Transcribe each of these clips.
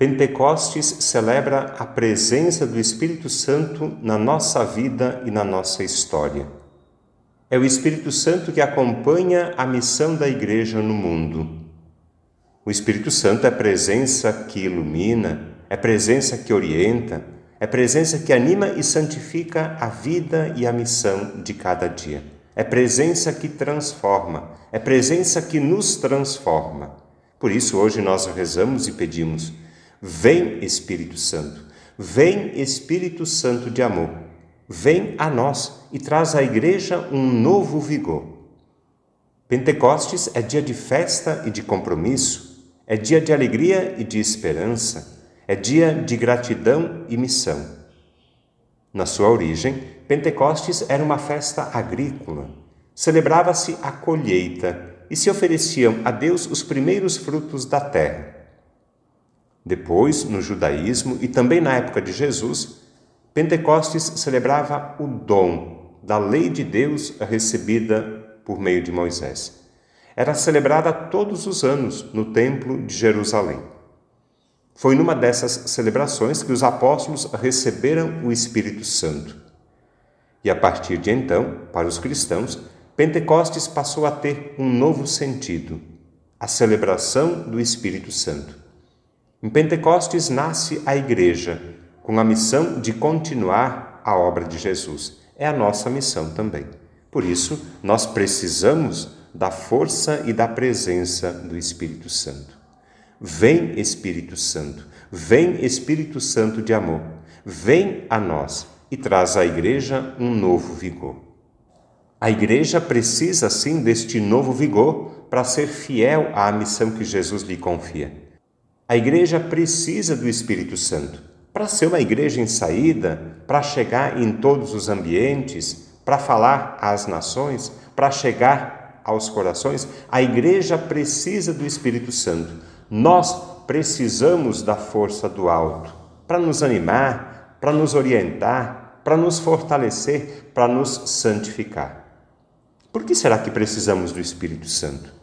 Pentecostes celebra a presença do Espírito Santo na nossa vida e na nossa história. É o Espírito Santo que acompanha a missão da Igreja no mundo. O Espírito Santo é presença que ilumina, é presença que orienta, é presença que anima e santifica a vida e a missão de cada dia. É presença que transforma, é presença que nos transforma. Por isso, hoje nós rezamos e pedimos Vem Espírito Santo, vem Espírito Santo de amor, vem a nós e traz à Igreja um novo vigor. Pentecostes é dia de festa e de compromisso, é dia de alegria e de esperança, é dia de gratidão e missão. Na sua origem, Pentecostes era uma festa agrícola. Celebrava-se a colheita e se ofereciam a Deus os primeiros frutos da terra. Depois, no judaísmo e também na época de Jesus, Pentecostes celebrava o dom da lei de Deus recebida por meio de Moisés. Era celebrada todos os anos no Templo de Jerusalém. Foi numa dessas celebrações que os apóstolos receberam o Espírito Santo. E a partir de então, para os cristãos, Pentecostes passou a ter um novo sentido: a celebração do Espírito Santo. Em Pentecostes nasce a Igreja, com a missão de continuar a obra de Jesus. É a nossa missão também. Por isso, nós precisamos da força e da presença do Espírito Santo. Vem, Espírito Santo, vem, Espírito Santo de amor, vem a nós e traz à Igreja um novo vigor. A Igreja precisa, sim, deste novo vigor para ser fiel à missão que Jesus lhe confia. A igreja precisa do Espírito Santo para ser uma igreja em saída, para chegar em todos os ambientes, para falar às nações, para chegar aos corações. A igreja precisa do Espírito Santo. Nós precisamos da força do alto para nos animar, para nos orientar, para nos fortalecer, para nos santificar. Por que será que precisamos do Espírito Santo?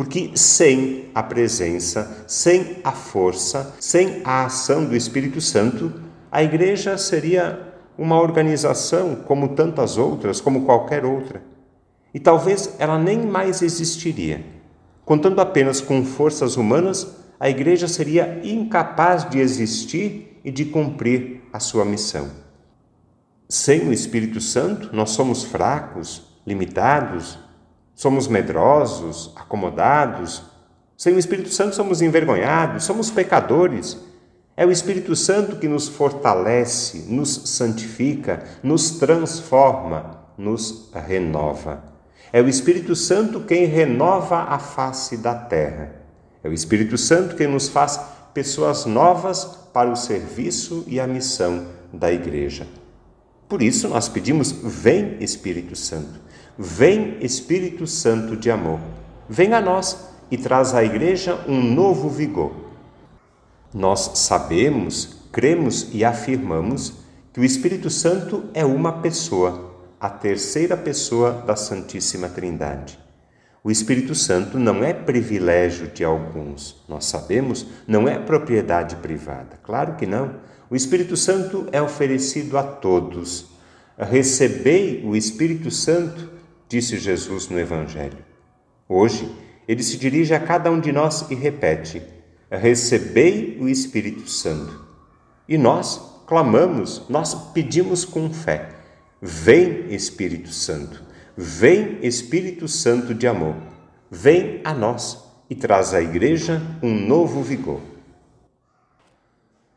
Porque sem a presença, sem a força, sem a ação do Espírito Santo, a igreja seria uma organização como tantas outras, como qualquer outra. E talvez ela nem mais existiria. Contando apenas com forças humanas, a igreja seria incapaz de existir e de cumprir a sua missão. Sem o Espírito Santo, nós somos fracos, limitados, somos medrosos, acomodados. Sem o Espírito Santo somos envergonhados, somos pecadores. É o Espírito Santo que nos fortalece, nos santifica, nos transforma, nos renova. É o Espírito Santo quem renova a face da terra. É o Espírito Santo quem nos faz pessoas novas para o serviço e a missão da Igreja. Por isso nós pedimos: vem Espírito Santo. Vem Espírito Santo de amor, vem a nós e traz à Igreja um novo vigor. Nós sabemos, cremos e afirmamos que o Espírito Santo é uma pessoa, a terceira pessoa da Santíssima Trindade. O Espírito Santo não é privilégio de alguns, nós sabemos, não é propriedade privada. Claro que não. O Espírito Santo é oferecido a todos. Recebei o Espírito Santo disse Jesus no Evangelho. Hoje, ele se dirige a cada um de nós e repete: Recebei o Espírito Santo. E nós clamamos, nós pedimos com fé: Vem, Espírito Santo, vem, Espírito Santo de amor, vem a nós e traz à Igreja um novo vigor.